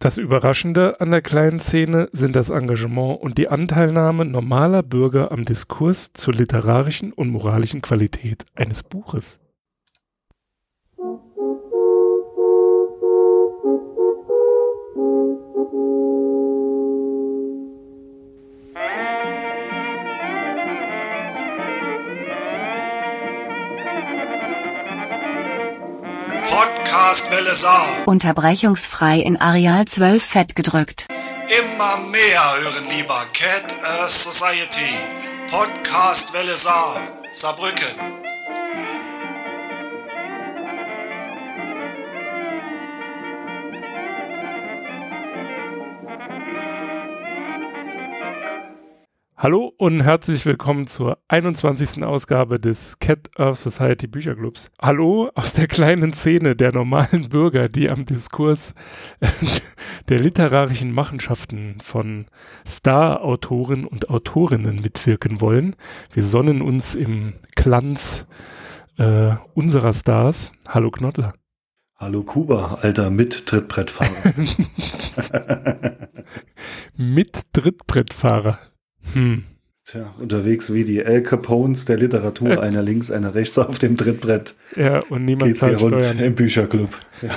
Das Überraschende an der kleinen Szene sind das Engagement und die Anteilnahme normaler Bürger am Diskurs zur literarischen und moralischen Qualität eines Buches. Podcast Welle Saar. Unterbrechungsfrei in Areal 12 fett gedrückt. Immer mehr hören lieber Cat Earth Society. Podcast Welle Saar. Saarbrücken. Hallo und herzlich willkommen zur 21. Ausgabe des Cat Earth Society Bücherclubs. Hallo aus der kleinen Szene der normalen Bürger, die am Diskurs der literarischen Machenschaften von Star-Autoren und Autorinnen mitwirken wollen. Wir sonnen uns im Glanz äh, unserer Stars. Hallo Knottler. Hallo Kuba, alter Mit-Trittbrettfahrer. Mit-Trittbrettfahrer. Hm. Tja, unterwegs wie die El Capones der Literatur, äh. einer links, einer rechts auf dem Trittbrett. Ja, und niemand geht's hier rund Steuern. im Bücherclub. Ja.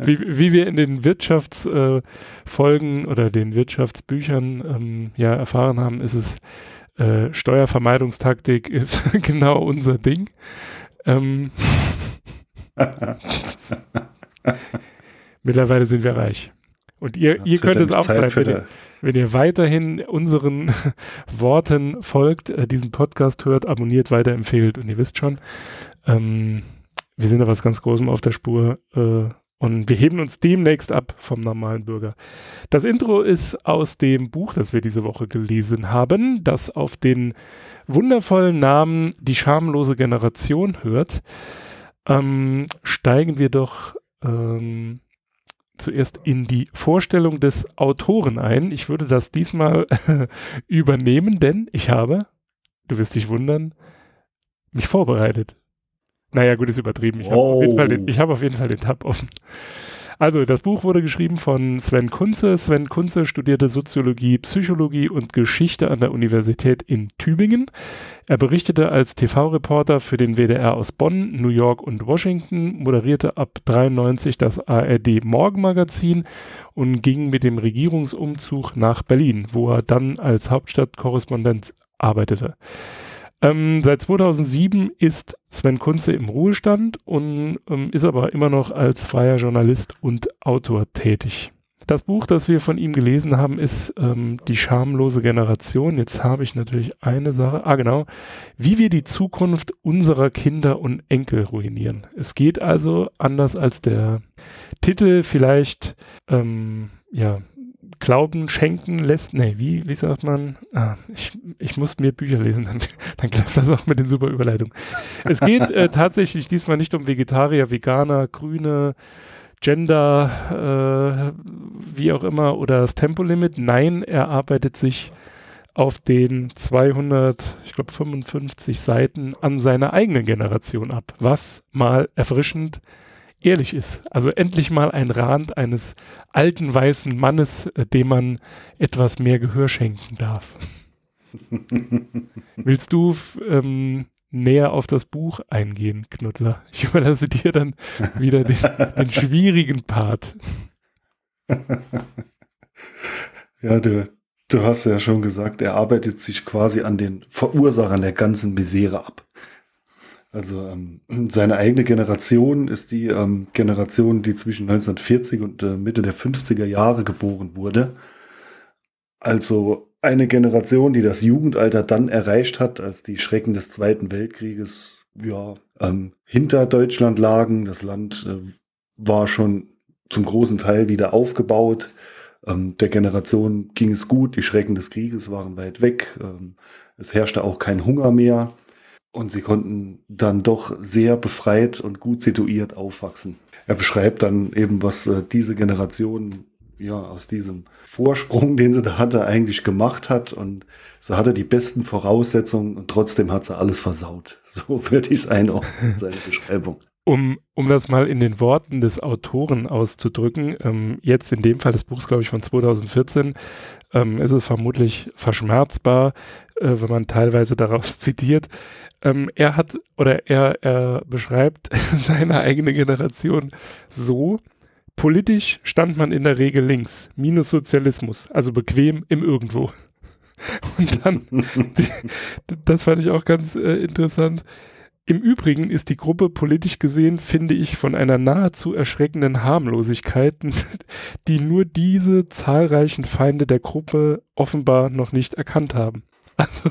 wie, wie wir in den Wirtschaftsfolgen äh, oder den Wirtschaftsbüchern ähm, ja erfahren haben, ist es äh, Steuervermeidungstaktik ist genau unser Ding. Ähm, Mittlerweile sind wir reich. Und ihr, ihr könnt es auch sein, wenn ihr, wenn ihr weiterhin unseren Worten folgt, äh, diesen Podcast hört, abonniert, weiterempfehlt und ihr wisst schon, ähm, wir sind da was ganz Großem auf der Spur äh, und wir heben uns demnächst ab vom normalen Bürger. Das Intro ist aus dem Buch, das wir diese Woche gelesen haben, das auf den wundervollen Namen Die schamlose Generation hört. Ähm, steigen wir doch ähm, zuerst in die Vorstellung des Autoren ein. Ich würde das diesmal übernehmen, denn ich habe, du wirst dich wundern, mich vorbereitet. Naja, gut, ist übertrieben. Ich oh. habe auf, hab auf jeden Fall den Tab offen. Also, das Buch wurde geschrieben von Sven Kunze. Sven Kunze studierte Soziologie, Psychologie und Geschichte an der Universität in Tübingen. Er berichtete als TV-Reporter für den WDR aus Bonn, New York und Washington, moderierte ab 93 das ARD Morgenmagazin und ging mit dem Regierungsumzug nach Berlin, wo er dann als Hauptstadtkorrespondent arbeitete. Ähm, seit 2007 ist Sven Kunze im Ruhestand und ähm, ist aber immer noch als freier Journalist und Autor tätig. Das Buch, das wir von ihm gelesen haben, ist ähm, Die schamlose Generation. Jetzt habe ich natürlich eine Sache. Ah, genau. Wie wir die Zukunft unserer Kinder und Enkel ruinieren. Es geht also anders als der Titel vielleicht, ähm, ja, Glauben schenken lässt. Nee, wie, wie sagt man? Ah, ich, ich muss mehr Bücher lesen, dann, dann klappt das auch mit den super Überleitungen. Es geht äh, tatsächlich diesmal nicht um Vegetarier, Veganer, Grüne, Gender, äh, wie auch immer, oder das Tempolimit. Nein, er arbeitet sich auf den 200, ich glaube 55 Seiten an seiner eigenen Generation ab, was mal erfrischend ehrlich ist. Also endlich mal ein Rand eines alten weißen Mannes, äh, dem man etwas mehr Gehör schenken darf. Willst du ähm, näher auf das Buch eingehen, Knuddler? Ich überlasse dir dann wieder den, den schwierigen Part. Ja, du, du hast ja schon gesagt, er arbeitet sich quasi an den Verursachern der ganzen Misere ab. Also ähm, seine eigene Generation ist die ähm, Generation, die zwischen 1940 und äh, Mitte der 50er Jahre geboren wurde. Also eine Generation, die das Jugendalter dann erreicht hat, als die Schrecken des Zweiten Weltkrieges ja, ähm, hinter Deutschland lagen. Das Land äh, war schon zum großen Teil wieder aufgebaut. Ähm, der Generation ging es gut, die Schrecken des Krieges waren weit weg. Ähm, es herrschte auch kein Hunger mehr. Und sie konnten dann doch sehr befreit und gut situiert aufwachsen. Er beschreibt dann eben, was äh, diese Generation ja aus diesem Vorsprung, den sie da hatte, eigentlich gemacht hat. Und sie hatte die besten Voraussetzungen und trotzdem hat sie alles versaut. So würde ich es einordnen, seine Beschreibung. um, um das mal in den Worten des Autoren auszudrücken, ähm, jetzt in dem Fall des Buchs, glaube ich, von 2014, ähm, ist es vermutlich verschmerzbar, äh, wenn man teilweise daraus zitiert. Ähm, er hat oder er, er beschreibt seine eigene Generation so, politisch stand man in der Regel links, minus Sozialismus, also bequem im Irgendwo. Und dann, die, das fand ich auch ganz äh, interessant, im Übrigen ist die Gruppe politisch gesehen, finde ich, von einer nahezu erschreckenden Harmlosigkeit, die nur diese zahlreichen Feinde der Gruppe offenbar noch nicht erkannt haben. Also,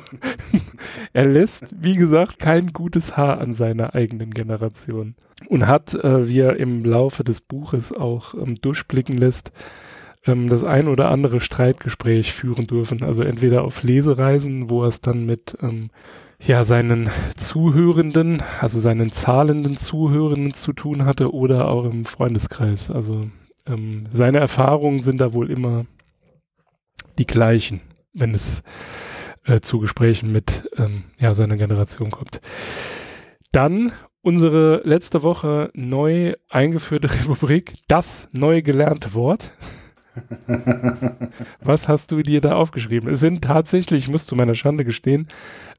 er lässt, wie gesagt, kein gutes Haar an seiner eigenen Generation und hat, äh, wie er im Laufe des Buches auch ähm, durchblicken lässt, ähm, das ein oder andere Streitgespräch führen dürfen. Also entweder auf Lesereisen, wo er es dann mit ähm, ja, seinen Zuhörenden, also seinen zahlenden Zuhörenden zu tun hatte oder auch im Freundeskreis. Also ähm, seine Erfahrungen sind da wohl immer die gleichen, wenn es äh, zu Gesprächen mit ähm, ja, seiner Generation kommt. Dann unsere letzte Woche neu eingeführte Republik, das neu gelernte Wort. Was hast du dir da aufgeschrieben? Es sind tatsächlich, ich muss zu meiner Schande gestehen,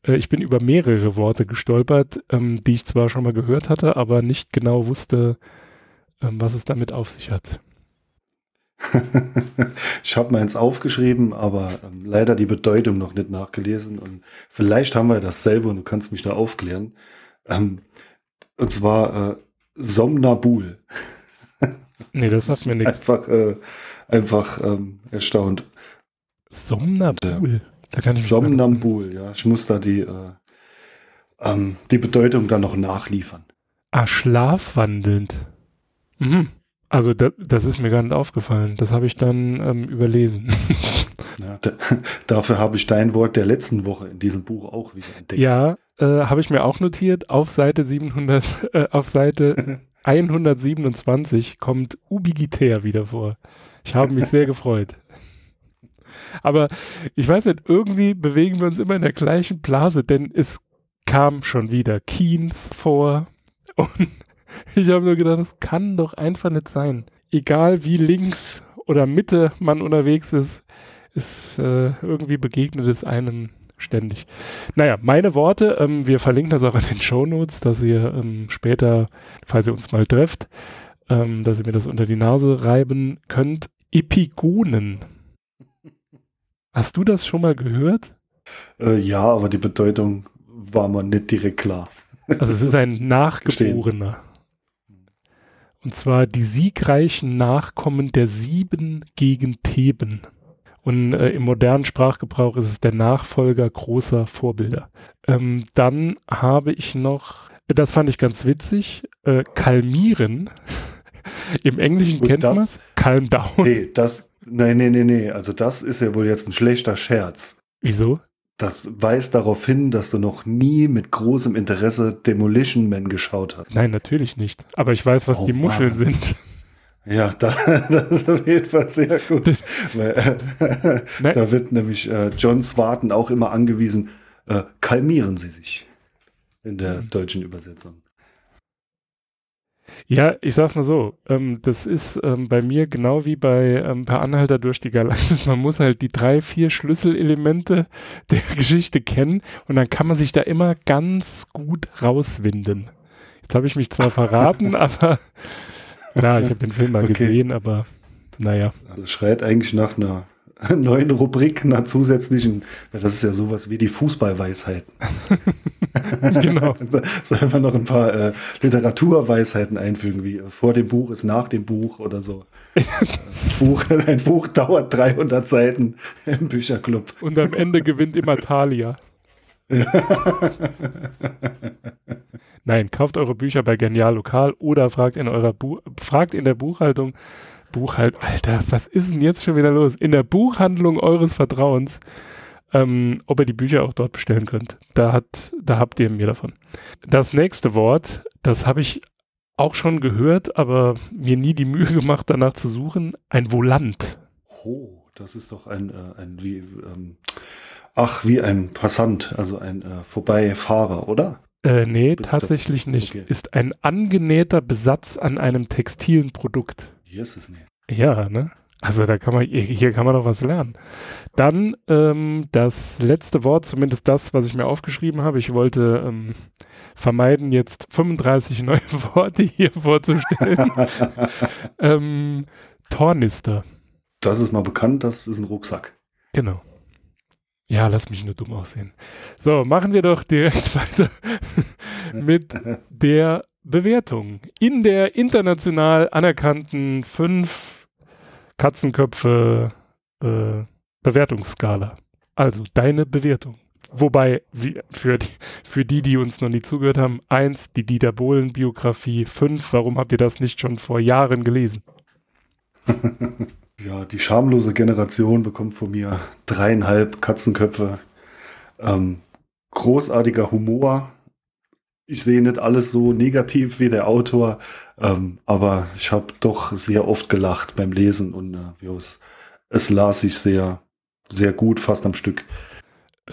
äh, ich bin über mehrere Worte gestolpert, ähm, die ich zwar schon mal gehört hatte, aber nicht genau wusste, ähm, was es damit auf sich hat. ich habe meins aufgeschrieben, aber ähm, leider die Bedeutung noch nicht nachgelesen. Und vielleicht haben wir dasselbe und du kannst mich da aufklären. Ähm, und zwar äh, Somnabul. nee, das sagt mir nichts. Einfach, äh, einfach ähm, erstaunt. Somnabul. Da kann ich Somnambul, ja. Ich muss da die, äh, ähm, die Bedeutung dann noch nachliefern. Ah, schlafwandelnd. Mhm. Also da, das ist mir gar nicht aufgefallen. Das habe ich dann ähm, überlesen. ja, da, dafür habe ich dein Wort der letzten Woche in diesem Buch auch wieder entdeckt. Ja, äh, habe ich mir auch notiert. Auf Seite 700, äh, auf Seite 127 kommt Ubigitäer wieder vor. Ich habe mich sehr gefreut. Aber ich weiß nicht, irgendwie bewegen wir uns immer in der gleichen Blase, denn es kam schon wieder Keynes vor und ich habe nur gedacht, das kann doch einfach nicht sein. Egal wie links oder Mitte man unterwegs ist, ist äh, irgendwie begegnet es einem ständig. Naja, meine Worte, ähm, wir verlinken das auch in den Show Notes, dass ihr ähm, später, falls ihr uns mal trefft, ähm, dass ihr mir das unter die Nase reiben könnt. Epigonen Hast du das schon mal gehört? Äh, ja, aber die Bedeutung war mir nicht direkt klar. Also es ist ein Nachgeborener. Und zwar die siegreichen Nachkommen der Sieben gegen Theben. Und äh, im modernen Sprachgebrauch ist es der Nachfolger großer Vorbilder. Ähm, dann habe ich noch, das fand ich ganz witzig, äh, Kalmieren. Im Englischen Und kennt man es. Calm down. Nee, das, Nein, nee, nee, nee. Also das ist ja wohl jetzt ein schlechter Scherz. Wieso? Das weist darauf hin, dass du noch nie mit großem Interesse Demolition Man geschaut hast. Nein, natürlich nicht. Aber ich weiß, was oh, die Muscheln Mann. sind. Ja, da, das ist auf jeden Fall sehr gut. Weil, äh, da wird nämlich äh, John Swarton auch immer angewiesen, äh, kalmieren Sie sich in der mhm. deutschen Übersetzung. Ja, ich sag's mal so, ähm, das ist ähm, bei mir genau wie bei ähm, Per Anhalter durch die Galaxis. Man muss halt die drei, vier Schlüsselelemente der Geschichte kennen und dann kann man sich da immer ganz gut rauswinden. Jetzt habe ich mich zwar verraten, aber klar, ich habe den Film mal okay. gesehen, aber naja. Also schreit eigentlich nach einer neuen Rubrik, einer zusätzlichen, das ist ja sowas wie die Fußballweisheiten. genau. Sollen wir noch ein paar äh, Literaturweisheiten einfügen, wie vor dem Buch ist nach dem Buch oder so. Buch, ein Buch dauert 300 Seiten im Bücherclub. Und am Ende gewinnt immer Thalia. Nein, kauft eure Bücher bei Genial Lokal oder fragt in eurer Bu fragt in der Buchhaltung Buchhalt, Alter, was ist denn jetzt schon wieder los? In der Buchhandlung eures Vertrauens ähm, ob ihr die Bücher auch dort bestellen könnt. Da, hat, da habt ihr mir davon. Das nächste Wort, das habe ich auch schon gehört, aber mir nie die Mühe gemacht, danach zu suchen. Ein Volant. Oh, das ist doch ein, äh, ein wie, ähm, ach, wie ein Passant, also ein äh, Vorbeifahrer, oder? Äh, nee, Bin tatsächlich nicht. Okay. Ist ein angenähter Besatz an einem textilen Produkt. Hier ist es nicht. Ja, ne? Also da kann man, hier kann man noch was lernen. Dann ähm, das letzte Wort, zumindest das, was ich mir aufgeschrieben habe. Ich wollte ähm, vermeiden, jetzt 35 neue Worte hier vorzustellen. ähm, Tornister. Das ist mal bekannt, das ist ein Rucksack. Genau. Ja, lass mich nur dumm aussehen. So, machen wir doch direkt weiter mit der Bewertung. In der international anerkannten fünf Katzenköpfe äh, Bewertungsskala. Also deine Bewertung. Wobei, wie, für, die, für die, die uns noch nie zugehört haben, eins, die Dieter Bohlen-Biografie, fünf, warum habt ihr das nicht schon vor Jahren gelesen? ja, die schamlose Generation bekommt von mir dreieinhalb Katzenköpfe. Ähm, großartiger Humor. Ich sehe nicht alles so negativ wie der Autor, ähm, aber ich habe doch sehr oft gelacht beim Lesen und äh, es, es las sich sehr, sehr gut, fast am Stück.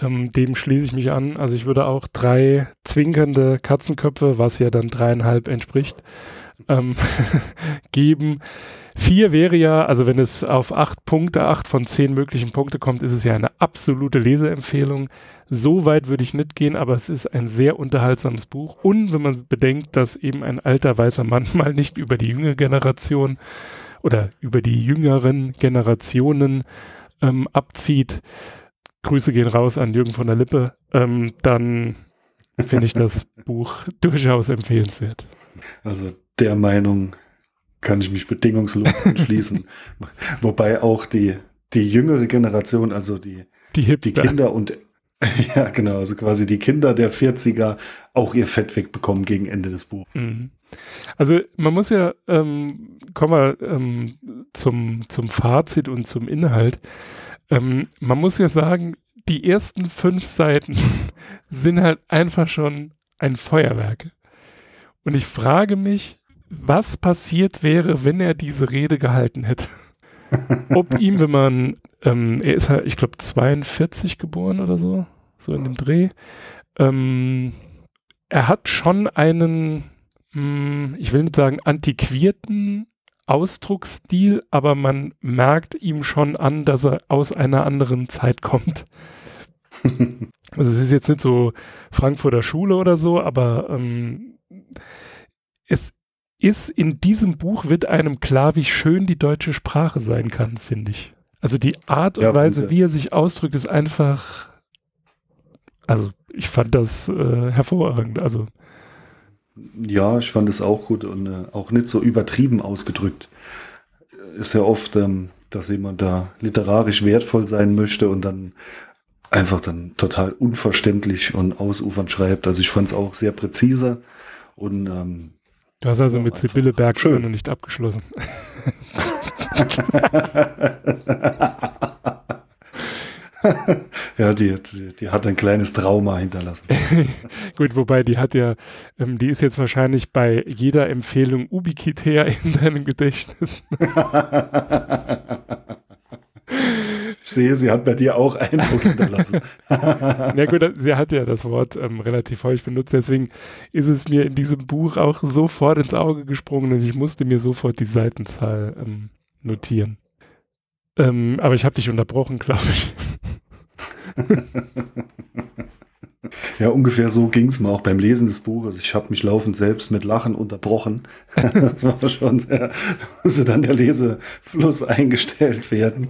Ähm, dem schließe ich mich an. Also ich würde auch drei zwinkernde Katzenköpfe, was ja dann dreieinhalb entspricht, ähm, geben. Vier wäre ja, also wenn es auf acht Punkte, acht von zehn möglichen Punkte kommt, ist es ja eine absolute Leseempfehlung. So weit würde ich nicht gehen, aber es ist ein sehr unterhaltsames Buch. Und wenn man bedenkt, dass eben ein alter weißer Mann mal nicht über die jüngere Generation oder über die jüngeren Generationen ähm, abzieht, Grüße gehen raus an Jürgen von der Lippe, ähm, dann finde ich das Buch durchaus empfehlenswert. Also der Meinung kann ich mich bedingungslos anschließen. Wobei auch die, die jüngere Generation, also die, die, die Kinder und ja, genau, also quasi die Kinder der 40er auch ihr Fett wegbekommen gegen Ende des Buches. Mhm. Also man muss ja, ähm, kommen wir ähm, zum, zum Fazit und zum Inhalt. Ähm, man muss ja sagen, die ersten fünf Seiten sind halt einfach schon ein Feuerwerk. Und ich frage mich, was passiert wäre, wenn er diese Rede gehalten hätte. Ob ihm, wenn man, ähm, er ist halt, ich glaube, 42 geboren oder so, so in dem Dreh. Ähm, er hat schon einen, mh, hm, ich will nicht sagen antiquierten Ausdrucksstil, aber man merkt ihm schon an, dass er aus einer anderen Zeit kommt. also es ist jetzt nicht so Frankfurter Schule oder so, aber ähm, es ist in diesem Buch wird einem klar, wie schön die deutsche Sprache sein kann, finde ich. Also die Art und ja, Weise, wie er sich ausdrückt, ist einfach, also ich fand das äh, hervorragend. Also ja, ich fand es auch gut und äh, auch nicht so übertrieben ausgedrückt. Ist ja oft, ähm, dass jemand da literarisch wertvoll sein möchte und dann einfach dann total unverständlich und ausufernd schreibt. Also ich fand es auch sehr präzise und ähm, Du hast also mit Sibylle Bergschön noch nicht abgeschlossen. ja, die, die, die, hat ein kleines Trauma hinterlassen. Gut, wobei die hat ja, ähm, die ist jetzt wahrscheinlich bei jeder Empfehlung ubiquitär in deinem Gedächtnis. Ich sehe, sie hat bei dir auch Eindruck hinterlassen. Na gut, sie hat ja das Wort ähm, relativ häufig benutzt, deswegen ist es mir in diesem Buch auch sofort ins Auge gesprungen und ich musste mir sofort die Seitenzahl ähm, notieren. Ähm, aber ich habe dich unterbrochen, glaube ich. Ja, ungefähr so ging es mir auch beim Lesen des Buches. Ich habe mich laufend selbst mit Lachen unterbrochen. das war schon sehr, musste dann der Lesefluss eingestellt werden.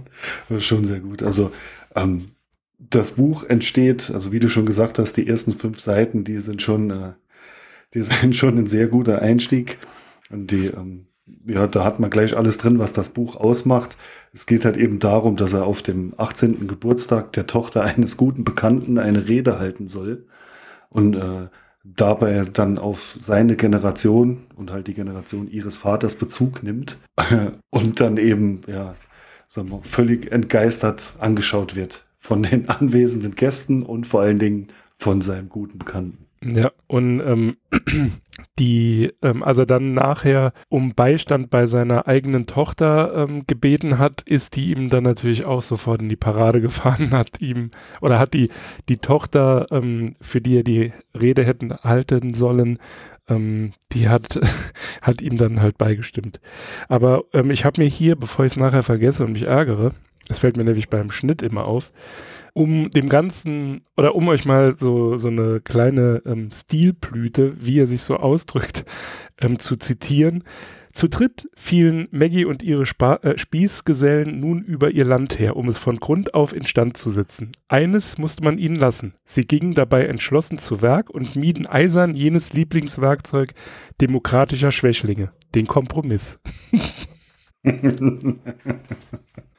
Das war schon sehr gut. Also ähm, das Buch entsteht, also wie du schon gesagt hast, die ersten fünf Seiten, die sind schon, äh, die sind schon ein sehr guter Einstieg. Und die ähm, ja, da hat man gleich alles drin, was das Buch ausmacht. Es geht halt eben darum, dass er auf dem 18. Geburtstag der Tochter eines guten Bekannten eine Rede halten soll und äh, dabei dann auf seine Generation und halt die Generation ihres Vaters Bezug nimmt und dann eben, ja, sagen wir, völlig entgeistert angeschaut wird von den anwesenden Gästen und vor allen Dingen von seinem guten Bekannten. Ja, und ähm, die, ähm, als er dann nachher um Beistand bei seiner eigenen Tochter ähm, gebeten hat, ist die ihm dann natürlich auch sofort in die Parade gefahren, hat ihm, oder hat die, die Tochter, ähm, für die er die Rede hätten halten sollen, ähm, die hat, hat ihm dann halt beigestimmt. Aber ähm, ich habe mir hier, bevor ich es nachher vergesse und mich ärgere, es fällt mir nämlich beim Schnitt immer auf, um dem Ganzen oder um euch mal so, so eine kleine ähm, Stilblüte, wie er sich so ausdrückt, ähm, zu zitieren. Zu dritt fielen Maggie und ihre Spa äh, Spießgesellen nun über ihr Land her, um es von Grund auf instand zu setzen. Eines musste man ihnen lassen. Sie gingen dabei entschlossen zu Werk und mieden eisern jenes Lieblingswerkzeug demokratischer Schwächlinge, den Kompromiss.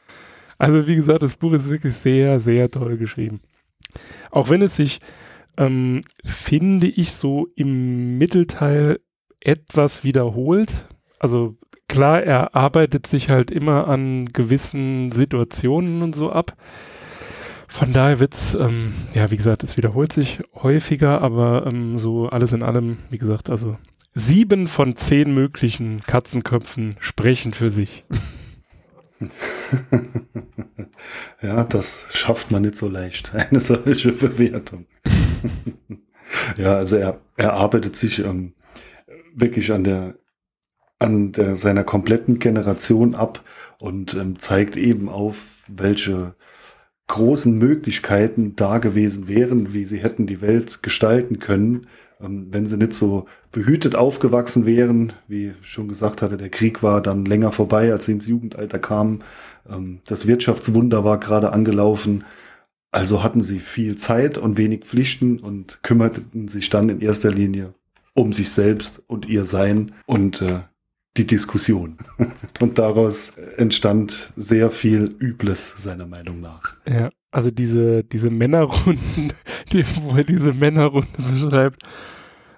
Also wie gesagt, das Buch ist wirklich sehr, sehr toll geschrieben. Auch wenn es sich, ähm, finde ich, so im Mittelteil etwas wiederholt. Also klar, er arbeitet sich halt immer an gewissen Situationen und so ab. Von daher wird's, ähm, ja, wie gesagt, es wiederholt sich häufiger, aber ähm, so alles in allem, wie gesagt, also sieben von zehn möglichen Katzenköpfen sprechen für sich. ja, das schafft man nicht so leicht, eine solche Bewertung. ja, also er, er arbeitet sich ähm, wirklich an der an der, seiner kompletten Generation ab und ähm, zeigt eben auf, welche großen Möglichkeiten da gewesen wären, wie sie hätten die Welt gestalten können, wenn sie nicht so behütet aufgewachsen wären, wie schon gesagt hatte, der Krieg war dann länger vorbei, als sie ins Jugendalter kamen. Ähm, das Wirtschaftswunder war gerade angelaufen. Also hatten sie viel Zeit und wenig Pflichten und kümmerten sich dann in erster Linie um sich selbst und ihr Sein und äh, die Diskussion. und daraus entstand sehr viel Übles, seiner Meinung nach. Ja, also diese, diese Männerrunden, die, wo er diese Männerrunde beschreibt,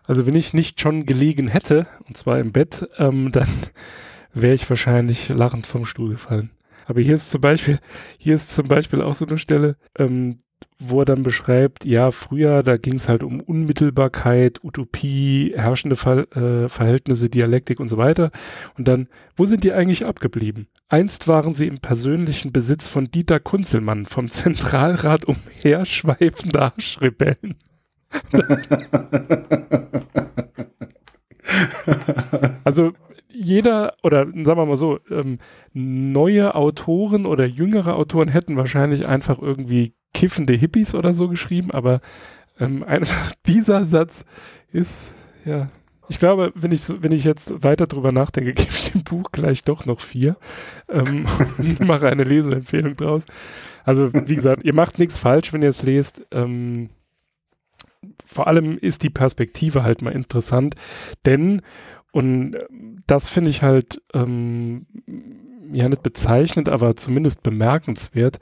also wenn ich nicht schon gelegen hätte, und zwar im Bett, ähm, dann wäre ich wahrscheinlich lachend vom Stuhl gefallen. Aber hier ist zum Beispiel, hier ist zum Beispiel auch so eine Stelle, ähm, wo er dann beschreibt, ja, früher, da ging es halt um Unmittelbarkeit, Utopie, herrschende Ver äh, Verhältnisse, Dialektik und so weiter. Und dann, wo sind die eigentlich abgeblieben? Einst waren sie im persönlichen Besitz von Dieter Kunzelmann, vom Zentralrat umherschweifender Haschrebellen. also jeder, oder sagen wir mal so, ähm, neue Autoren oder jüngere Autoren hätten wahrscheinlich einfach irgendwie kiffende Hippies oder so geschrieben, aber ähm, einfach dieser Satz ist, ja, ich glaube, wenn ich, wenn ich jetzt weiter drüber nachdenke, gebe ich dem Buch gleich doch noch vier ähm, und mache eine Leseempfehlung draus. Also, wie gesagt, ihr macht nichts falsch, wenn ihr es lest. Ähm, vor allem ist die Perspektive halt mal interessant, denn, und das finde ich halt, ähm, ja nicht bezeichnend, aber zumindest bemerkenswert,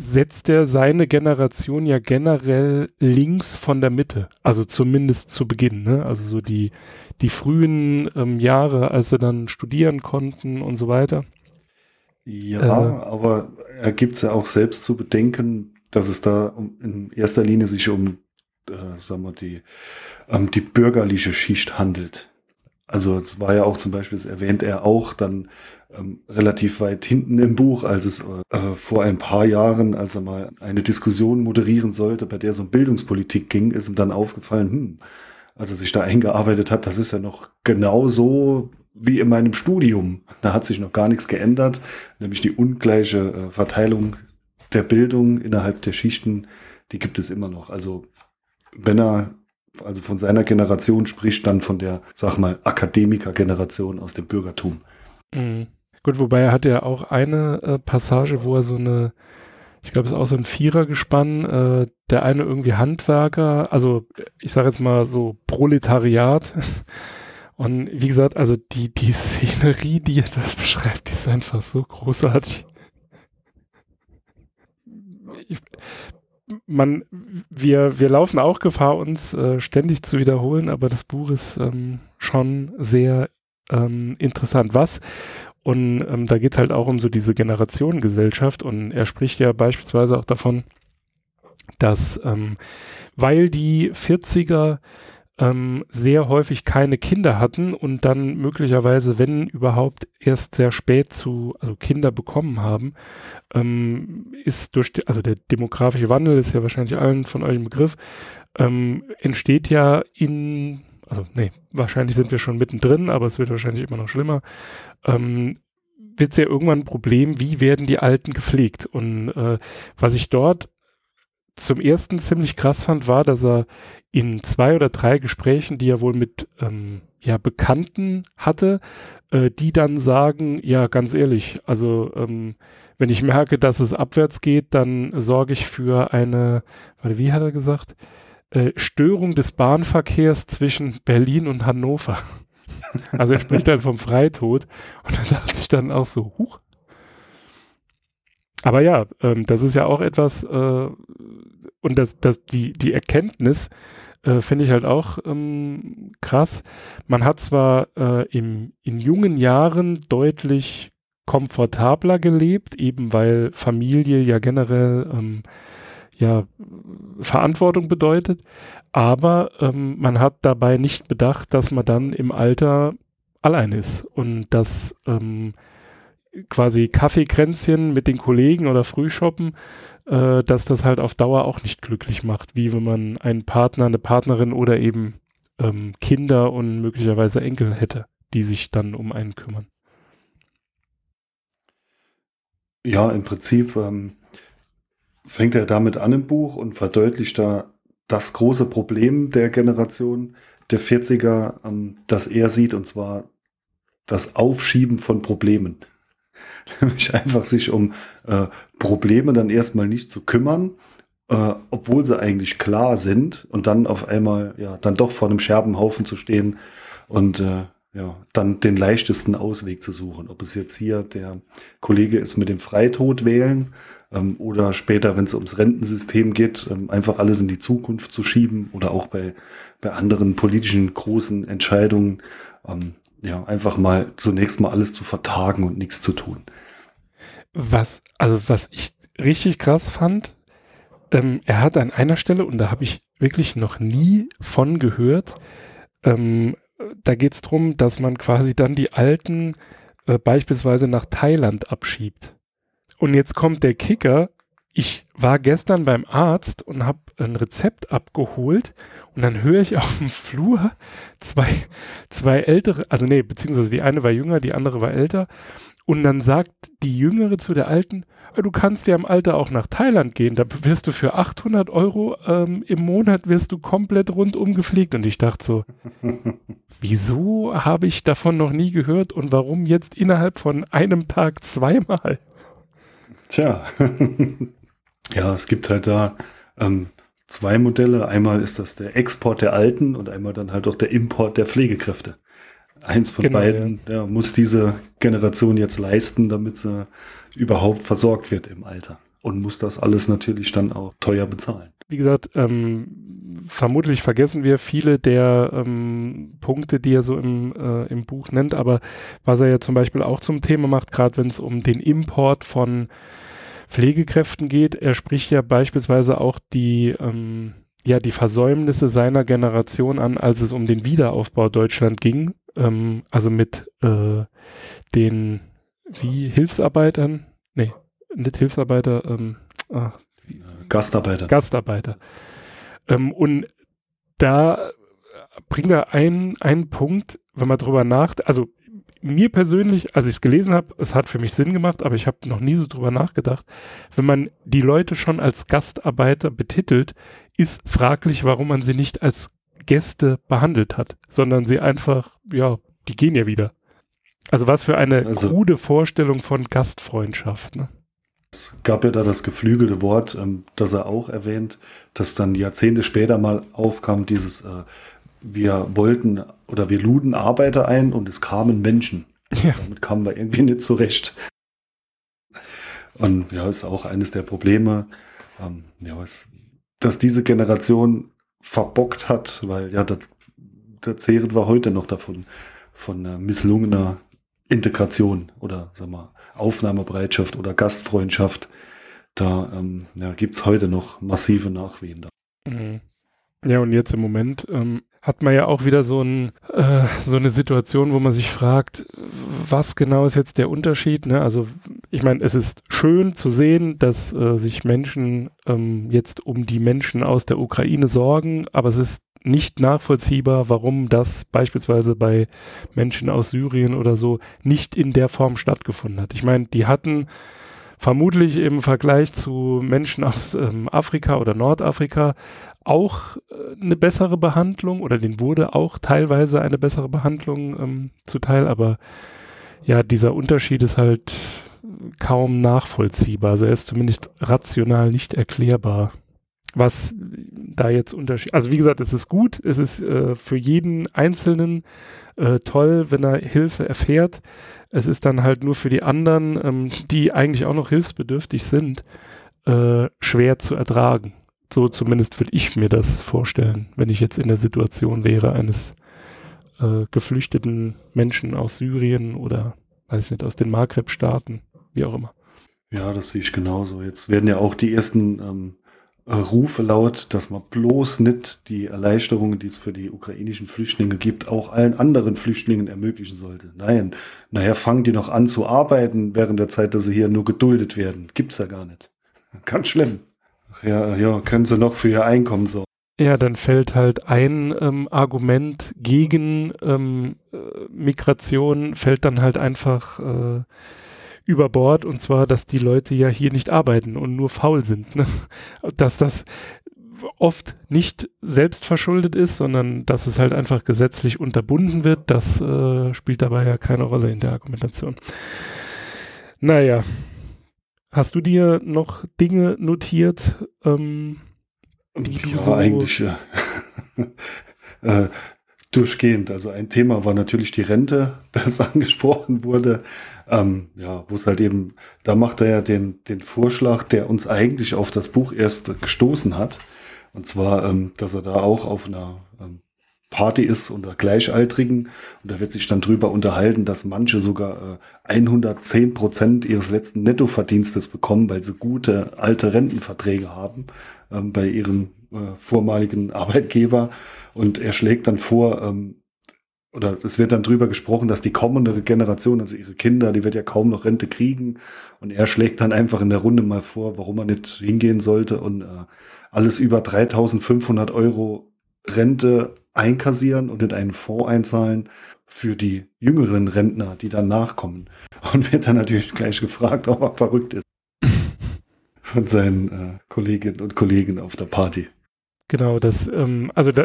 setzt er seine Generation ja generell links von der Mitte, also zumindest zu Beginn, ne? also so die, die frühen ähm, Jahre, als sie dann studieren konnten und so weiter. Ja, äh, aber er gibt es ja auch selbst zu bedenken, dass es da in erster Linie sich um äh, sagen wir, die, ähm, die bürgerliche Schicht handelt. Also es war ja auch zum Beispiel, das erwähnt er auch dann ähm, relativ weit hinten im Buch, als es äh, vor ein paar Jahren, als er mal eine Diskussion moderieren sollte, bei der es um Bildungspolitik ging, ist ihm dann aufgefallen, hm, als er sich da eingearbeitet hat, das ist ja noch genauso wie in meinem Studium. Da hat sich noch gar nichts geändert, nämlich die ungleiche äh, Verteilung der Bildung innerhalb der Schichten, die gibt es immer noch. Also wenn er also von seiner Generation spricht, dann von der, sag mal, Akademiker-Generation aus dem Bürgertum. Mhm. Gut, wobei er hat ja auch eine äh, Passage, wo er so eine, ich glaube, es ist auch so ein Vierergespann, äh, der eine irgendwie Handwerker, also ich sage jetzt mal so Proletariat. Und wie gesagt, also die, die Szenerie, die er das beschreibt, die ist einfach so großartig. Ich, man, wir, wir laufen auch Gefahr, uns äh, ständig zu wiederholen, aber das Buch ist ähm, schon sehr ähm, interessant. Was? Und ähm, da geht es halt auch um so diese Generationengesellschaft. Und er spricht ja beispielsweise auch davon, dass ähm, weil die 40er ähm, sehr häufig keine Kinder hatten und dann möglicherweise, wenn überhaupt, erst sehr spät zu, also Kinder bekommen haben, ähm, ist durch, die, also der demografische Wandel ist ja wahrscheinlich allen von euch im Begriff, ähm, entsteht ja in, also nee, wahrscheinlich sind wir schon mittendrin, aber es wird wahrscheinlich immer noch schlimmer, ähm, wird es ja irgendwann ein Problem, wie werden die Alten gepflegt? Und äh, was ich dort zum ersten ziemlich krass fand, war, dass er in zwei oder drei Gesprächen, die er wohl mit ähm, ja, Bekannten hatte, äh, die dann sagen, ja, ganz ehrlich, also ähm, wenn ich merke, dass es abwärts geht, dann sorge ich für eine, warte, wie hat er gesagt, äh, Störung des Bahnverkehrs zwischen Berlin und Hannover. also er spricht dann vom Freitod und da dachte ich dann auch so, huch. Aber ja, ähm, das ist ja auch etwas, äh, und das, das, die, die Erkenntnis äh, finde ich halt auch ähm, krass. Man hat zwar äh, im, in jungen Jahren deutlich komfortabler gelebt, eben weil Familie ja generell ähm, ja Verantwortung bedeutet, aber ähm, man hat dabei nicht bedacht, dass man dann im Alter allein ist und dass ähm, quasi Kaffeekränzchen mit den Kollegen oder Frühshoppen äh, dass das halt auf Dauer auch nicht glücklich macht, wie wenn man einen Partner, eine Partnerin oder eben ähm, Kinder und möglicherweise Enkel hätte, die sich dann um einen kümmern. Ja, im Prinzip ähm, fängt er damit an im Buch und verdeutlicht da das große Problem der Generation der 40er, ähm, das er sieht, und zwar das Aufschieben von Problemen. nämlich einfach sich um äh, Probleme dann erstmal nicht zu kümmern, äh, obwohl sie eigentlich klar sind und dann auf einmal ja dann doch vor einem Scherbenhaufen zu stehen und äh, ja, dann den leichtesten Ausweg zu suchen. Ob es jetzt hier der Kollege ist mit dem Freitod wählen ähm, oder später, wenn es ums Rentensystem geht, ähm, einfach alles in die Zukunft zu schieben oder auch bei, bei anderen politischen großen Entscheidungen ähm, ja, einfach mal zunächst mal alles zu vertagen und nichts zu tun. Was, also was ich richtig krass fand, ähm, er hat an einer Stelle, und da habe ich wirklich noch nie von gehört, ähm, da geht es darum, dass man quasi dann die Alten äh, beispielsweise nach Thailand abschiebt. Und jetzt kommt der Kicker, ich war gestern beim Arzt und habe ein Rezept abgeholt und dann höre ich auf dem Flur zwei, zwei ältere, also nee, beziehungsweise die eine war jünger, die andere war älter. Und dann sagt die Jüngere zu der Alten, ah, du kannst ja im Alter auch nach Thailand gehen, da wirst du für 800 Euro ähm, im Monat wirst du komplett rundum gepflegt. Und ich dachte so, wieso habe ich davon noch nie gehört und warum jetzt innerhalb von einem Tag zweimal? Tja, ja, es gibt halt da ähm, zwei Modelle. Einmal ist das der Export der Alten und einmal dann halt auch der Import der Pflegekräfte. Eins von genau, beiden ja. Ja, muss diese Generation jetzt leisten, damit sie überhaupt versorgt wird im Alter. Und muss das alles natürlich dann auch teuer bezahlen. Wie gesagt, ähm, vermutlich vergessen wir viele der ähm, Punkte, die er so im, äh, im Buch nennt, aber was er ja zum Beispiel auch zum Thema macht, gerade wenn es um den Import von Pflegekräften geht. Er spricht ja beispielsweise auch die, ähm, ja, die Versäumnisse seiner Generation an, als es um den Wiederaufbau Deutschland ging. Ähm, also mit äh, den, wie, Hilfsarbeitern? Nee, nicht Hilfsarbeiter, ähm, wie, Gastarbeiter. Gastarbeiter. Ähm, und da bringt er einen, einen Punkt, wenn man drüber nachdenkt, also mir persönlich, als ich es gelesen habe, es hat für mich Sinn gemacht, aber ich habe noch nie so drüber nachgedacht. Wenn man die Leute schon als Gastarbeiter betitelt, ist fraglich, warum man sie nicht als Gäste behandelt hat, sondern sie einfach, ja, die gehen ja wieder. Also was für eine also, krude Vorstellung von Gastfreundschaft. Ne? Es gab ja da das geflügelte Wort, ähm, das er auch erwähnt, das dann Jahrzehnte später mal aufkam, dieses äh, wir wollten oder wir luden Arbeiter ein und es kamen Menschen. Ja. Damit kamen wir irgendwie nicht zurecht. Und ja, ist auch eines der Probleme, ähm, ja, ist, dass diese Generation verbockt hat, weil ja, da, da zehren wir heute noch davon, von äh, misslungener Integration oder sag mal, Aufnahmebereitschaft oder Gastfreundschaft. Da ähm, ja, gibt es heute noch massive Nachwehen. Da. Mhm. Ja, und jetzt im Moment ähm, hat man ja auch wieder so, ein, äh, so eine Situation, wo man sich fragt, was genau ist jetzt der Unterschied? Ne? Also ich meine, es ist schön zu sehen, dass äh, sich Menschen ähm, jetzt um die Menschen aus der Ukraine sorgen, aber es ist nicht nachvollziehbar, warum das beispielsweise bei Menschen aus Syrien oder so nicht in der Form stattgefunden hat. Ich meine, die hatten vermutlich im Vergleich zu Menschen aus ähm, Afrika oder Nordafrika auch äh, eine bessere Behandlung oder denen wurde auch teilweise eine bessere Behandlung ähm, zuteil, aber ja, dieser Unterschied ist halt kaum nachvollziehbar. Also er ist zumindest rational nicht erklärbar. Was da jetzt Unterschied, also wie gesagt, es ist gut, es ist äh, für jeden Einzelnen äh, toll, wenn er Hilfe erfährt. Es ist dann halt nur für die anderen, ähm, die eigentlich auch noch hilfsbedürftig sind, äh, schwer zu ertragen. So zumindest würde ich mir das vorstellen, wenn ich jetzt in der Situation wäre eines äh, geflüchteten Menschen aus Syrien oder, weiß ich nicht, aus den Maghreb-Staaten, wie auch immer. Ja, das sehe ich genauso. Jetzt werden ja auch die ersten ähm, äh, Rufe laut, dass man bloß nicht die Erleichterungen, die es für die ukrainischen Flüchtlinge gibt, auch allen anderen Flüchtlingen ermöglichen sollte. Nein, nachher fangen die noch an zu arbeiten während der Zeit, dass sie hier nur geduldet werden. Gibt's ja gar nicht. Ganz schlimm. Ja, ja, können sie noch für ihr Einkommen sorgen. Ja, dann fällt halt ein ähm, Argument gegen ähm, äh, Migration, fällt dann halt einfach äh, über Bord und zwar, dass die Leute ja hier nicht arbeiten und nur faul sind. Ne? Dass das oft nicht selbst verschuldet ist, sondern dass es halt einfach gesetzlich unterbunden wird, das äh, spielt dabei ja keine Rolle in der Argumentation. Naja, hast du dir noch Dinge notiert, ähm, die ja, du so eigentlich ja. äh, durchgehend. Also ein Thema war natürlich die Rente, das angesprochen wurde. Ähm, ja, wo es halt eben, da macht er ja den, den Vorschlag, der uns eigentlich auf das Buch erst gestoßen hat. Und zwar, ähm, dass er da auch auf einer ähm, Party ist unter Gleichaltrigen und da wird sich dann drüber unterhalten, dass manche sogar äh, 110 Prozent ihres letzten Nettoverdienstes bekommen, weil sie gute alte Rentenverträge haben ähm, bei ihrem äh, vormaligen Arbeitgeber und er schlägt dann vor, ähm, oder es wird dann drüber gesprochen, dass die kommende Generation, also ihre Kinder, die wird ja kaum noch Rente kriegen. Und er schlägt dann einfach in der Runde mal vor, warum man nicht hingehen sollte und äh, alles über 3500 Euro Rente einkassieren und in einen Fonds einzahlen für die jüngeren Rentner, die dann nachkommen. Und wird dann natürlich gleich gefragt, ob er verrückt ist. Von seinen äh, Kolleginnen und Kollegen auf der Party. Genau, das, ähm, also, da,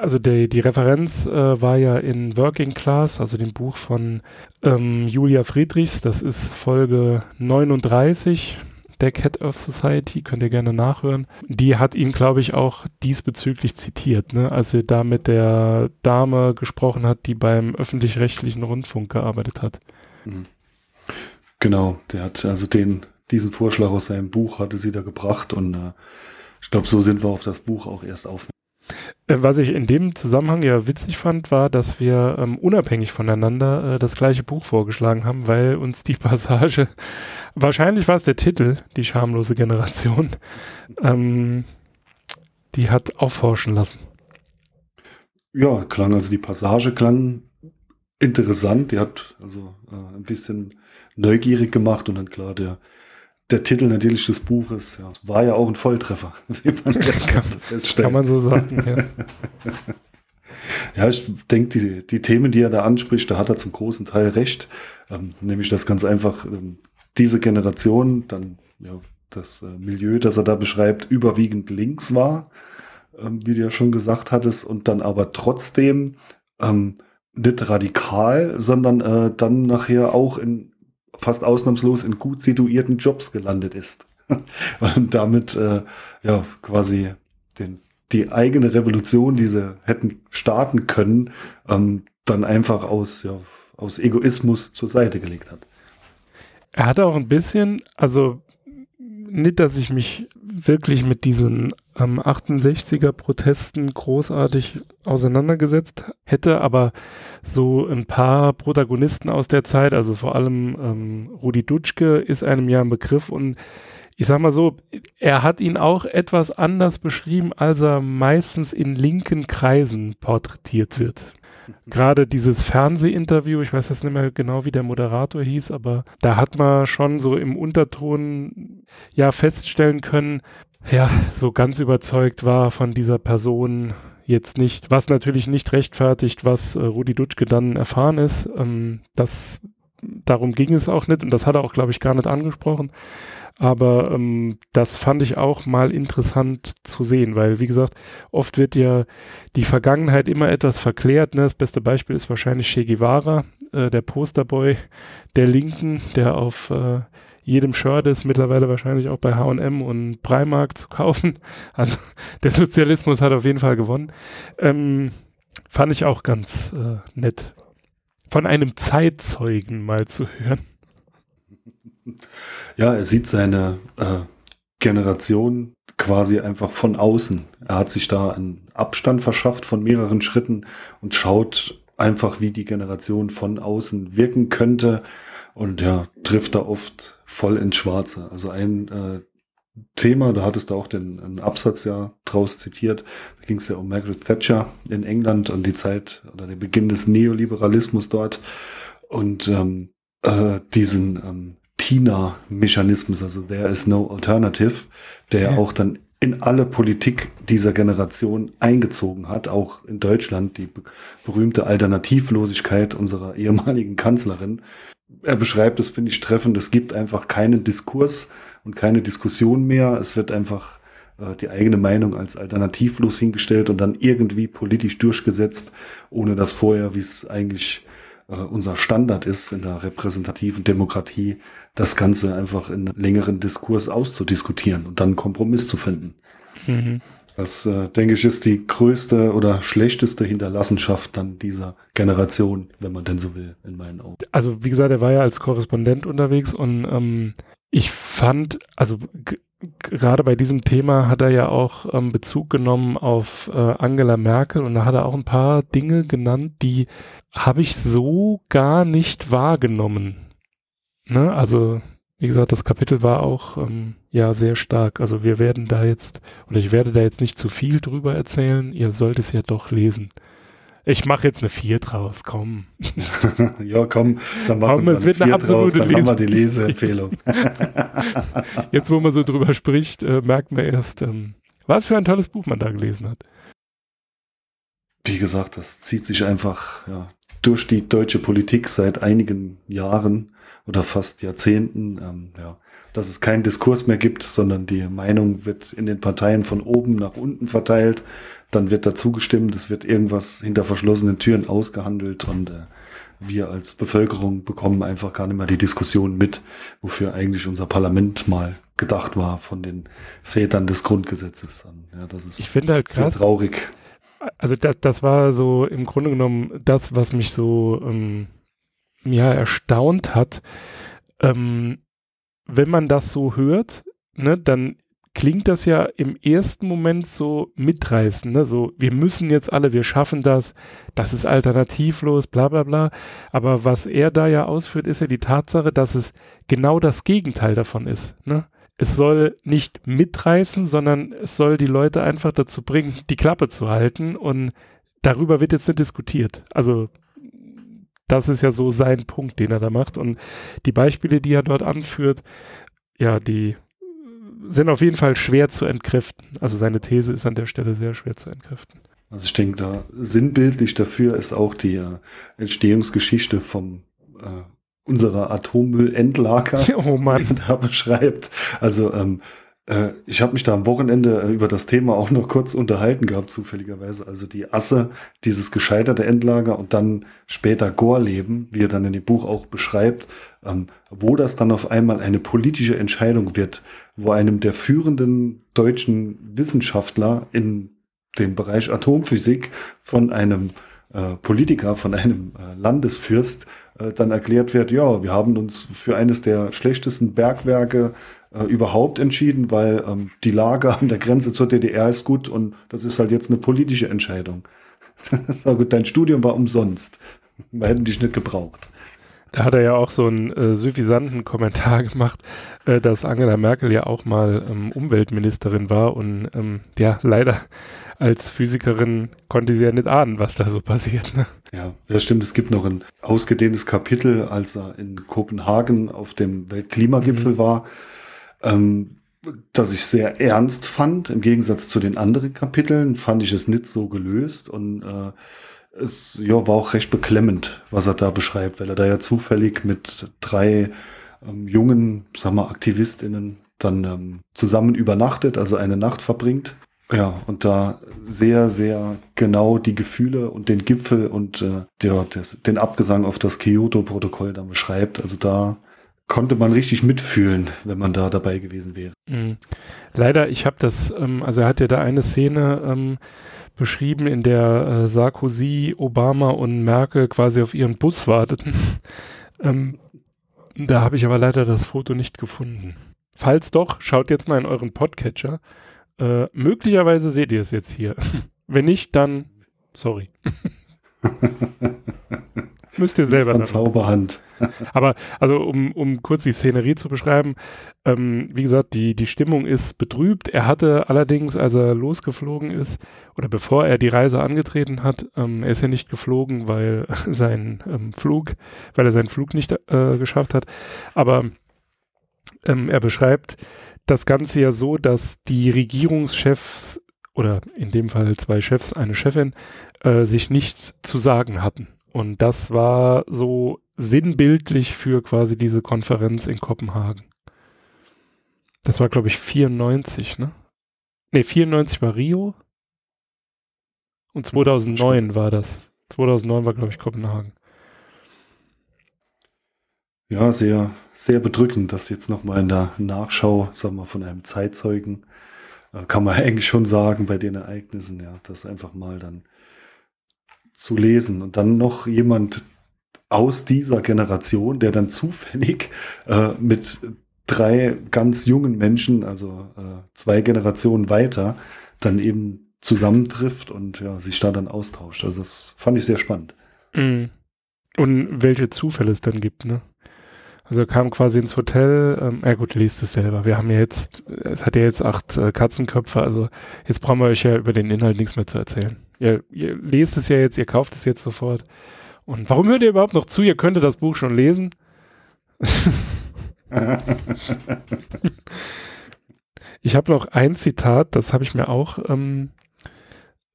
also die, die Referenz äh, war ja in Working Class, also dem Buch von ähm, Julia Friedrichs, das ist Folge 39 der Cat Earth Society, könnt ihr gerne nachhören. Die hat ihn, glaube ich, auch diesbezüglich zitiert, ne? als er da mit der Dame gesprochen hat, die beim öffentlich-rechtlichen Rundfunk gearbeitet hat. Mhm. Genau, der hat also den, diesen Vorschlag aus seinem Buch hatte sie da gebracht und äh, ich glaube, so sind wir auf das Buch auch erst auf. Äh, was ich in dem Zusammenhang ja witzig fand, war, dass wir ähm, unabhängig voneinander äh, das gleiche Buch vorgeschlagen haben, weil uns die Passage, wahrscheinlich war es der Titel, die schamlose Generation, ähm, die hat aufforschen lassen. Ja, klang, also die Passage klang interessant, die hat also äh, ein bisschen neugierig gemacht und dann klar der der Titel natürlich des Buches ja, war ja auch ein Volltreffer, wie man jetzt kann, feststellen. Kann man so sagen, ja. ja, ich denke, die, die Themen, die er da anspricht, da hat er zum großen Teil recht. Ähm, nämlich das ganz einfach, ähm, diese Generation, dann ja, das äh, Milieu, das er da beschreibt, überwiegend links war, ähm, wie du ja schon gesagt hattest, und dann aber trotzdem ähm, nicht radikal, sondern äh, dann nachher auch in fast ausnahmslos in gut situierten Jobs gelandet ist. und damit äh, ja quasi den, die eigene Revolution, die sie hätten starten können, ähm, dann einfach aus, ja, aus Egoismus zur Seite gelegt hat. Er hatte auch ein bisschen, also nicht, dass ich mich wirklich mit diesen ähm, 68er Protesten großartig auseinandergesetzt hätte, aber so ein paar Protagonisten aus der Zeit, also vor allem ähm, Rudi Dutschke ist einem ja ein Begriff und ich sag mal so, er hat ihn auch etwas anders beschrieben, als er meistens in linken Kreisen porträtiert wird. Mhm. Gerade dieses Fernsehinterview, ich weiß jetzt nicht mehr genau, wie der Moderator hieß, aber da hat man schon so im Unterton ja feststellen können, ja, so ganz überzeugt war von dieser Person jetzt nicht, was natürlich nicht rechtfertigt, was äh, Rudi Dutschke dann erfahren ist. Ähm, das, darum ging es auch nicht und das hat er auch, glaube ich, gar nicht angesprochen. Aber ähm, das fand ich auch mal interessant zu sehen, weil, wie gesagt, oft wird ja die Vergangenheit immer etwas verklärt. Ne? Das beste Beispiel ist wahrscheinlich Che Guevara, äh, der Posterboy der Linken, der auf äh, jedem Shirt ist mittlerweile wahrscheinlich auch bei H&M und Primark zu kaufen. Also der Sozialismus hat auf jeden Fall gewonnen. Ähm, fand ich auch ganz äh, nett. Von einem Zeitzeugen mal zu hören. Ja, er sieht seine äh, Generation quasi einfach von außen. Er hat sich da einen Abstand verschafft von mehreren Schritten und schaut einfach, wie die Generation von außen wirken könnte. Und ja, trifft da oft voll ins Schwarze. Also ein äh, Thema, da hattest du auch den einen Absatz ja draus zitiert, da ging es ja um Margaret Thatcher in England und die Zeit oder den Beginn des Neoliberalismus dort. Und ähm, äh, diesen ähm, Tina-Mechanismus, also there is no alternative, der ja. auch dann in alle Politik dieser Generation eingezogen hat, auch in Deutschland, die berühmte Alternativlosigkeit unserer ehemaligen Kanzlerin, er beschreibt es, finde ich, treffend. Es gibt einfach keinen Diskurs und keine Diskussion mehr. Es wird einfach äh, die eigene Meinung als alternativlos hingestellt und dann irgendwie politisch durchgesetzt, ohne dass vorher, wie es eigentlich äh, unser Standard ist in der repräsentativen Demokratie, das Ganze einfach in längeren Diskurs auszudiskutieren und dann einen Kompromiss zu finden. Mhm. Das, äh, denke ich, ist die größte oder schlechteste Hinterlassenschaft dann dieser Generation, wenn man denn so will, in meinen Augen. Also, wie gesagt, er war ja als Korrespondent unterwegs und ähm, ich fand, also gerade bei diesem Thema hat er ja auch ähm, Bezug genommen auf äh, Angela Merkel und da hat er auch ein paar Dinge genannt, die habe ich so gar nicht wahrgenommen. Ne? Also wie gesagt, das Kapitel war auch ähm, ja sehr stark. Also wir werden da jetzt, oder ich werde da jetzt nicht zu viel drüber erzählen. Ihr sollt es ja doch lesen. Ich mache jetzt eine 4 draus, komm. ja, komm, dann machen komm, wir es wird eine absolute draus, dann haben wir die Leseempfehlung. jetzt, wo man so drüber spricht, äh, merkt man erst, ähm, was für ein tolles Buch man da gelesen hat. Wie gesagt, das zieht sich einfach ja, durch die deutsche Politik seit einigen Jahren oder fast Jahrzehnten, ähm, ja, dass es keinen Diskurs mehr gibt, sondern die Meinung wird in den Parteien von oben nach unten verteilt. Dann wird dazu gestimmt, es wird irgendwas hinter verschlossenen Türen ausgehandelt und äh, wir als Bevölkerung bekommen einfach gar nicht mehr die Diskussion mit, wofür eigentlich unser Parlament mal gedacht war von den Vätern des Grundgesetzes. Ja, das ist ich finde halt sehr traurig. Also das, das war so im Grunde genommen das, was mich so ähm, ja erstaunt hat, ähm, wenn man das so hört, ne, dann klingt das ja im ersten Moment so mitreißend, ne? so wir müssen jetzt alle, wir schaffen das, das ist alternativlos, bla bla bla. Aber was er da ja ausführt, ist ja die Tatsache, dass es genau das Gegenteil davon ist. Ne? Es soll nicht mitreißen, sondern es soll die Leute einfach dazu bringen, die Klappe zu halten und darüber wird jetzt nicht diskutiert. Also das ist ja so sein Punkt, den er da macht. Und die Beispiele, die er dort anführt, ja, die sind auf jeden Fall schwer zu entkräften. Also seine These ist an der Stelle sehr schwer zu entkräften. Also ich denke, da sinnbildlich dafür ist auch die äh, Entstehungsgeschichte vom äh, unserer Atommüllendlager, oh Mann. die da beschreibt. Also ähm, äh, ich habe mich da am Wochenende äh, über das Thema auch noch kurz unterhalten gehabt, zufälligerweise. Also die Asse, dieses gescheiterte Endlager und dann später Gorleben, wie er dann in dem Buch auch beschreibt, ähm, wo das dann auf einmal eine politische Entscheidung wird, wo einem der führenden deutschen Wissenschaftler in dem Bereich Atomphysik von einem äh, Politiker, von einem äh, Landesfürst äh, dann erklärt wird, ja, wir haben uns für eines der schlechtesten Bergwerke äh, überhaupt entschieden, weil ähm, die Lage an der Grenze zur DDR ist gut und das ist halt jetzt eine politische Entscheidung. so gut, dein Studium war umsonst. Wir hätten dich nicht gebraucht. Da hat er ja auch so einen äh, suffisanten Kommentar gemacht, äh, dass Angela Merkel ja auch mal ähm, Umweltministerin war und ähm, ja, leider als Physikerin konnte sie ja nicht ahnen, was da so passiert. Ne? Ja, das stimmt. Es gibt noch ein ausgedehntes Kapitel, als er in Kopenhagen auf dem Weltklimagipfel mhm. war, ähm, das ich sehr ernst fand. Im Gegensatz zu den anderen Kapiteln fand ich es nicht so gelöst und äh, es ja, war auch recht beklemmend, was er da beschreibt, weil er da ja zufällig mit drei ähm, jungen, sag mal, AktivistInnen dann ähm, zusammen übernachtet, also eine Nacht verbringt. Ja, und da sehr, sehr genau die Gefühle und den Gipfel und äh, der, des, den Abgesang auf das Kyoto-Protokoll dann beschreibt. Also da konnte man richtig mitfühlen, wenn man da dabei gewesen wäre. Mhm. Leider, ich habe das, ähm, also er hat ja da eine Szene ähm, beschrieben, in der äh, Sarkozy, Obama und Merkel quasi auf ihren Bus warteten. ähm, da habe ich aber leider das Foto nicht gefunden. Falls doch, schaut jetzt mal in euren Podcatcher. Äh, möglicherweise seht ihr es jetzt hier. Wenn nicht, dann sorry. Müsst ihr selber. Von Zauberhand. Aber also um, um kurz die Szenerie zu beschreiben, ähm, wie gesagt, die, die Stimmung ist betrübt. Er hatte allerdings, als er losgeflogen ist, oder bevor er die Reise angetreten hat, ähm, er ist ja nicht geflogen, weil sein ähm, Flug, weil er seinen Flug nicht äh, geschafft hat. Aber ähm, er beschreibt das Ganze ja so, dass die Regierungschefs oder in dem Fall zwei Chefs, eine Chefin, äh, sich nichts zu sagen hatten. Und das war so sinnbildlich für quasi diese Konferenz in Kopenhagen. Das war, glaube ich, 94, ne? Ne, 94 war Rio. Und 2009 war das. 2009 war, glaube ich, Kopenhagen. Ja, sehr, sehr bedrückend, dass jetzt nochmal in der Nachschau, sagen wir, von einem Zeitzeugen, äh, kann man eigentlich schon sagen, bei den Ereignissen, ja, das einfach mal dann zu lesen und dann noch jemand aus dieser Generation, der dann zufällig äh, mit drei ganz jungen Menschen, also äh, zwei Generationen weiter, dann eben zusammentrifft und ja, sich da dann austauscht. Also das fand ich sehr spannend. Mhm. Und welche Zufälle es dann gibt, ne? Also er kam quasi ins Hotel, ähm, ja gut, liest es selber. Wir haben ja jetzt, es hat ja jetzt acht äh, Katzenköpfe, also jetzt brauchen wir euch ja über den Inhalt nichts mehr zu erzählen. Ihr, ihr lest es ja jetzt, ihr kauft es jetzt sofort. Und warum hört ihr überhaupt noch zu? Ihr könntet das Buch schon lesen. ich habe noch ein Zitat, das habe ich mir auch ähm,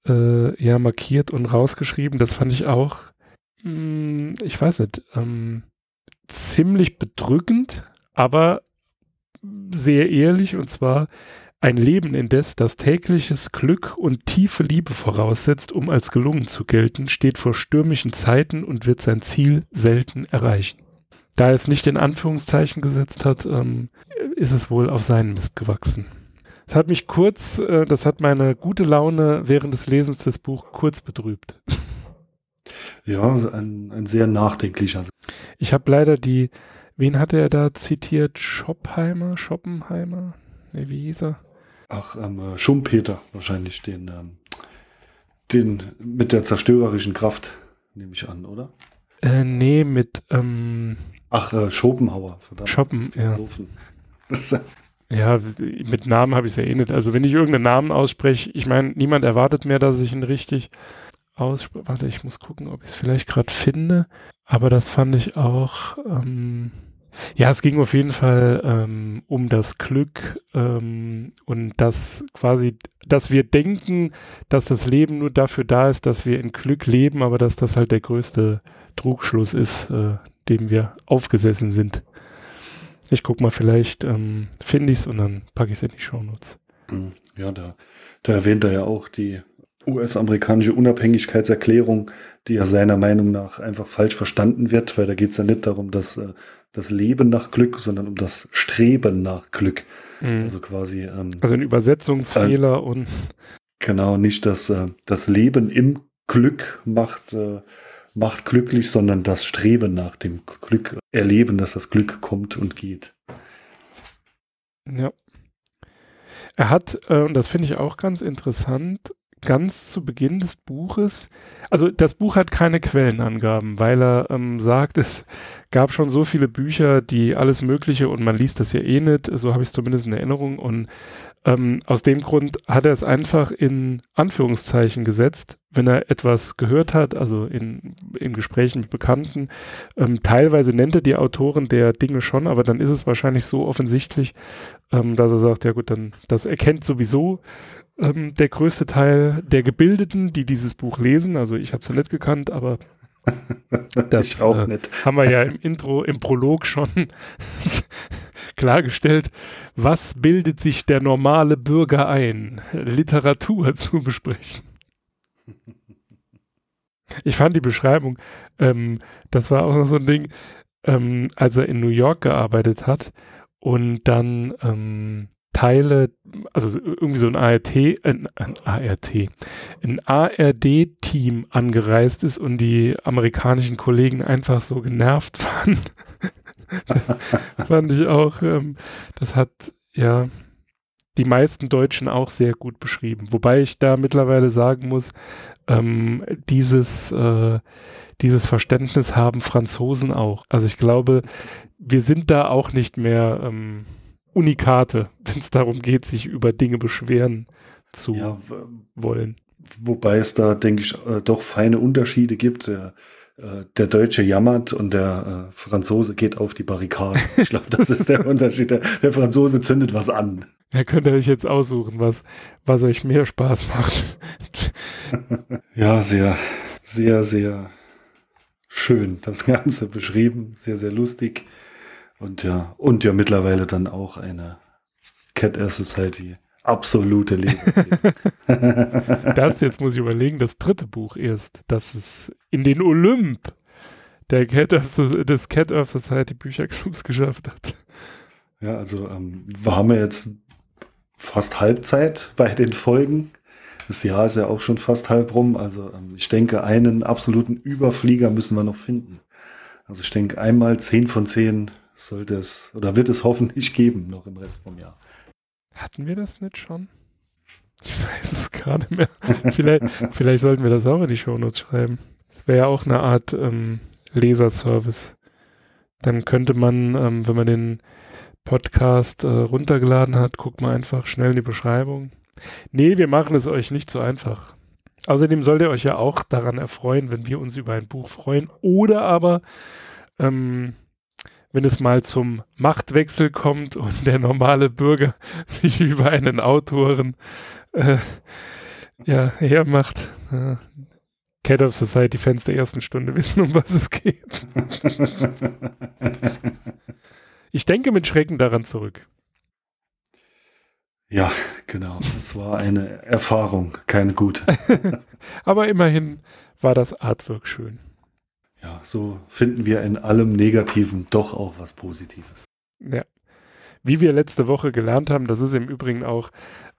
äh, ja markiert und rausgeschrieben. Das fand ich auch, mh, hm, ich weiß nicht, ähm, ziemlich bedrückend, aber sehr ehrlich. Und zwar ein Leben indes, das tägliches Glück und tiefe Liebe voraussetzt, um als gelungen zu gelten, steht vor stürmischen Zeiten und wird sein Ziel selten erreichen. Da er es nicht in Anführungszeichen gesetzt hat, ähm, ist es wohl auf seinen Mist gewachsen. Das hat mich kurz, äh, das hat meine gute Laune während des Lesens des Buchs kurz betrübt. Ja, ein, ein sehr nachdenklicher. Ich habe leider die, wen hatte er da zitiert? Schoppheimer? Schoppenheimer? Nee, wie hieß er? Ach, ähm, äh, Schumpeter wahrscheinlich, den, ähm, den mit der zerstörerischen Kraft, nehme ich an, oder? Äh, nee, mit, ähm, Ach, äh, Schopenhauer, verdammt. Schoppen, Philosophen. ja. ja, mit Namen habe ich es ja eh nicht. Also wenn ich irgendeinen Namen ausspreche, ich meine, niemand erwartet mehr, dass ich ihn richtig ausspreche. Warte, ich muss gucken, ob ich es vielleicht gerade finde. Aber das fand ich auch, ähm, ja, es ging auf jeden Fall ähm, um das Glück ähm, und das quasi, dass wir denken, dass das Leben nur dafür da ist, dass wir in Glück leben, aber dass das halt der größte Trugschluss ist, äh, dem wir aufgesessen sind. Ich guck mal, vielleicht ähm, finde ich es und dann packe ich es in die Shownotes. Mhm. Ja, da, da erwähnt er ja auch die US-amerikanische Unabhängigkeitserklärung, die ja seiner Meinung nach einfach falsch verstanden wird, weil da geht es ja nicht darum, dass äh, das Leben nach Glück, sondern um das Streben nach Glück. Mhm. Also quasi. Ähm, also ein Übersetzungsfehler äh, und. Genau, nicht das, äh, das Leben im Glück macht, äh, macht glücklich, sondern das Streben nach dem Glück, erleben, dass das Glück kommt und geht. Ja. Er hat, äh, und das finde ich auch ganz interessant, ganz zu Beginn des Buches, also das Buch hat keine Quellenangaben, weil er ähm, sagt, es gab schon so viele Bücher, die alles Mögliche und man liest das ja eh nicht, so habe ich es zumindest in Erinnerung und ähm, aus dem Grund hat er es einfach in Anführungszeichen gesetzt, wenn er etwas gehört hat, also in, in Gesprächen mit Bekannten. Ähm, teilweise nennt er die Autoren der Dinge schon, aber dann ist es wahrscheinlich so offensichtlich, ähm, dass er sagt, ja gut, dann das erkennt sowieso ähm, der größte Teil der Gebildeten, die dieses Buch lesen. Also ich habe es ja nicht gekannt, aber das äh, haben wir ja im Intro, im Prolog schon klargestellt. Was bildet sich der normale Bürger ein, Literatur zu besprechen? Ich fand die Beschreibung, ähm, das war auch noch so ein Ding, ähm, als er in New York gearbeitet hat und dann ähm, Teile, also irgendwie so ein ART, äh, ein ART, ein ARD-Team angereist ist und die amerikanischen Kollegen einfach so genervt waren. fand ich auch, ähm, das hat ja die meisten Deutschen auch sehr gut beschrieben. Wobei ich da mittlerweile sagen muss, ähm, dieses, äh, dieses Verständnis haben Franzosen auch. Also ich glaube, wir sind da auch nicht mehr ähm, Unikate, wenn es darum geht, sich über Dinge beschweren zu ja, wollen. Wobei es da, denke ich, äh, doch feine Unterschiede gibt. Äh, der Deutsche jammert und der äh, Franzose geht auf die Barrikade. Ich glaube, das ist der Unterschied. Der, der, Franzose zündet was an. Ja, könnt ihr euch jetzt aussuchen, was, was euch mehr Spaß macht. ja, sehr, sehr, sehr schön das Ganze beschrieben. Sehr, sehr lustig. Und ja, und ja mittlerweile dann auch eine Cat Air Society absolute Leser. das jetzt muss ich überlegen, das dritte Buch erst, das es in den Olymp der Cat of, des Cat Earth Society Bücherclubs geschafft hat. Ja, also ähm, wir haben ja jetzt fast Halbzeit bei den Folgen. Das Jahr ist ja auch schon fast halb rum. Also ähm, ich denke, einen absoluten Überflieger müssen wir noch finden. Also ich denke, einmal zehn von zehn sollte es oder wird es hoffentlich geben noch im Rest vom Jahr. Hatten wir das nicht schon? Ich weiß es gar nicht mehr. vielleicht, vielleicht sollten wir das auch in die Shownotes schreiben. Das wäre ja auch eine Art ähm, Leserservice. Dann könnte man, ähm, wenn man den Podcast äh, runtergeladen hat, guckt man einfach schnell in die Beschreibung. Nee, wir machen es euch nicht so einfach. Außerdem sollt ihr euch ja auch daran erfreuen, wenn wir uns über ein Buch freuen. Oder aber ähm, wenn es mal zum Machtwechsel kommt und der normale Bürger sich über einen Autoren äh, ja, hermacht. Äh, Cat of Society Fans der ersten Stunde wissen, um was es geht. ich denke mit Schrecken daran zurück. Ja, genau. Es war eine Erfahrung, keine gute. Aber immerhin war das Artwork schön. Ja, so finden wir in allem Negativen doch auch was Positives. Ja. Wie wir letzte Woche gelernt haben, das ist im Übrigen auch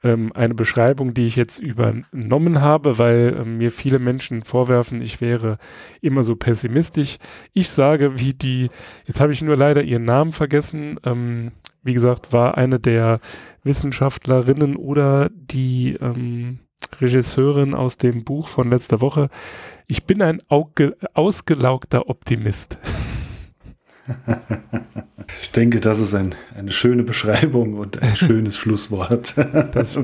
ähm, eine Beschreibung, die ich jetzt übernommen habe, weil ähm, mir viele Menschen vorwerfen, ich wäre immer so pessimistisch. Ich sage, wie die, jetzt habe ich nur leider ihren Namen vergessen, ähm, wie gesagt, war eine der Wissenschaftlerinnen oder die ähm, Regisseurin aus dem Buch von letzter Woche. Ich bin ein ausgelaugter Optimist. Ich denke, das ist ein, eine schöne Beschreibung und ein schönes Schlusswort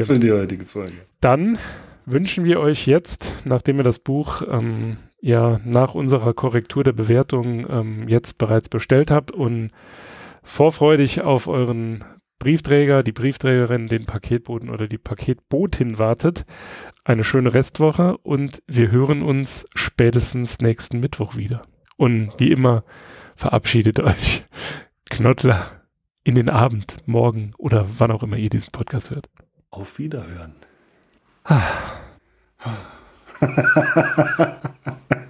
für die heutige Folge. Dann wünschen wir euch jetzt, nachdem ihr das Buch ähm, ja nach unserer Korrektur der Bewertung ähm, jetzt bereits bestellt habt und vorfreudig auf euren Briefträger, die Briefträgerin, den Paketboten oder die Paketbotin wartet. Eine schöne Restwoche und wir hören uns spätestens nächsten Mittwoch wieder. Und wie immer verabschiedet euch Knottler in den Abend, morgen oder wann auch immer ihr diesen Podcast hört. Auf Wiederhören.